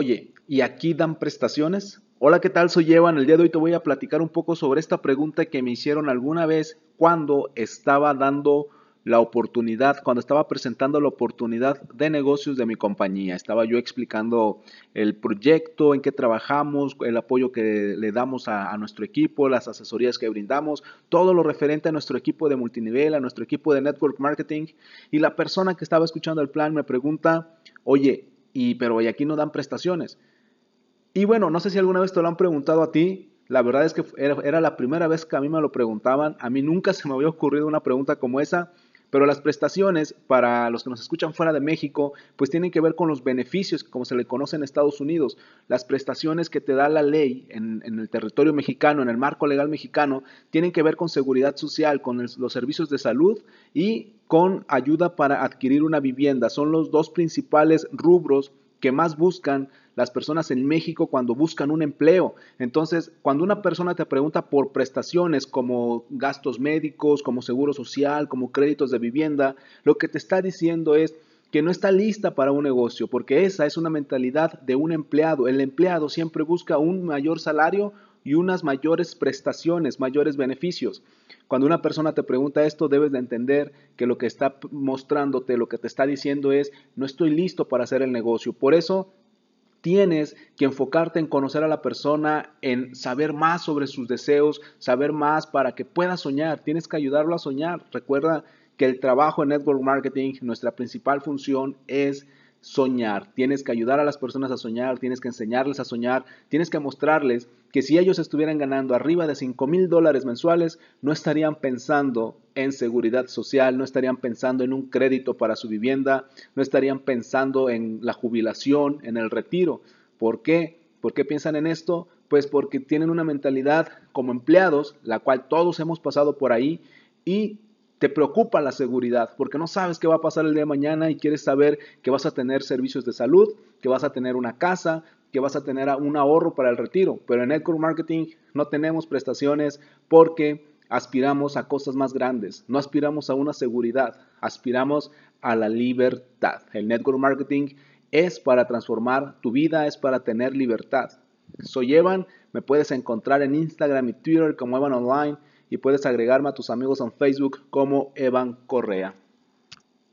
Oye, ¿y aquí dan prestaciones? Hola, ¿qué tal? Soy Evan. El día de hoy te voy a platicar un poco sobre esta pregunta que me hicieron alguna vez cuando estaba dando la oportunidad, cuando estaba presentando la oportunidad de negocios de mi compañía. Estaba yo explicando el proyecto, en qué trabajamos, el apoyo que le damos a, a, nuestro equipo, las asesorías que brindamos, todo lo referente a nuestro equipo de multinivel, a nuestro equipo de network marketing. Y la persona que estaba escuchando el plan me pregunta, oye, y pero aquí no dan prestaciones. Y bueno, no sé si alguna vez te lo han preguntado a ti. La verdad es que era, la primera vez que a mí me lo preguntaban. A mí nunca se me había ocurrido una pregunta como esa. Pero las prestaciones, para los que nos escuchan fuera de México, pues tienen que ver con los beneficios, como se le conoce en Estados Unidos. Las prestaciones que te da la ley en, el territorio mexicano, en el marco legal mexicano, tienen que ver con seguridad social, con los servicios de salud y con ayuda para adquirir una vivienda. Son los dos principales rubros que más buscan las personas en México cuando buscan un empleo. Entonces, cuando una persona te pregunta por prestaciones como gastos médicos, como seguro social, como créditos de vivienda, lo que te está diciendo es que no está lista para un negocio, porque esa es una mentalidad de un empleado. El empleado siempre busca un mayor salario y unas mayores prestaciones, mayores beneficios. Cuando una persona te pregunta esto, debes de entender que lo que está mostrándote, lo que te está diciendo es, no estoy listo para hacer el negocio. Por eso tienes que enfocarte en conocer a la persona, en saber más sobre sus deseos, saber más para que pueda soñar. Tienes que ayudarlo a soñar. Recuerda que el trabajo en network marketing, nuestra principal función es soñar. Tienes que ayudar a las personas a soñar, tienes que enseñarles a soñar, tienes que mostrarles que si ellos estuvieran ganando arriba de 5 mil dólares mensuales, no estarían pensando en seguridad social, no estarían pensando en un crédito para su vivienda, no estarían pensando en la jubilación, en el retiro. ¿Por qué? ¿Por qué piensan en esto? Pues porque tienen una mentalidad como empleados, la cual todos hemos pasado por ahí, y te preocupa la seguridad porque no sabes qué va a pasar el día de mañana y quieres saber que vas a tener servicios de salud, que vas a tener una casa, que vas a tener un ahorro para el retiro. Pero en Network Marketing no tenemos prestaciones porque aspiramos a cosas más grandes, no aspiramos a una seguridad, aspiramos a la libertad. El Network Marketing es para transformar tu vida, es para tener libertad. Soy Evan, me puedes encontrar en Instagram y Twitter como Evan Online y puedes agregarme a tus amigos en Facebook como Evan Correa.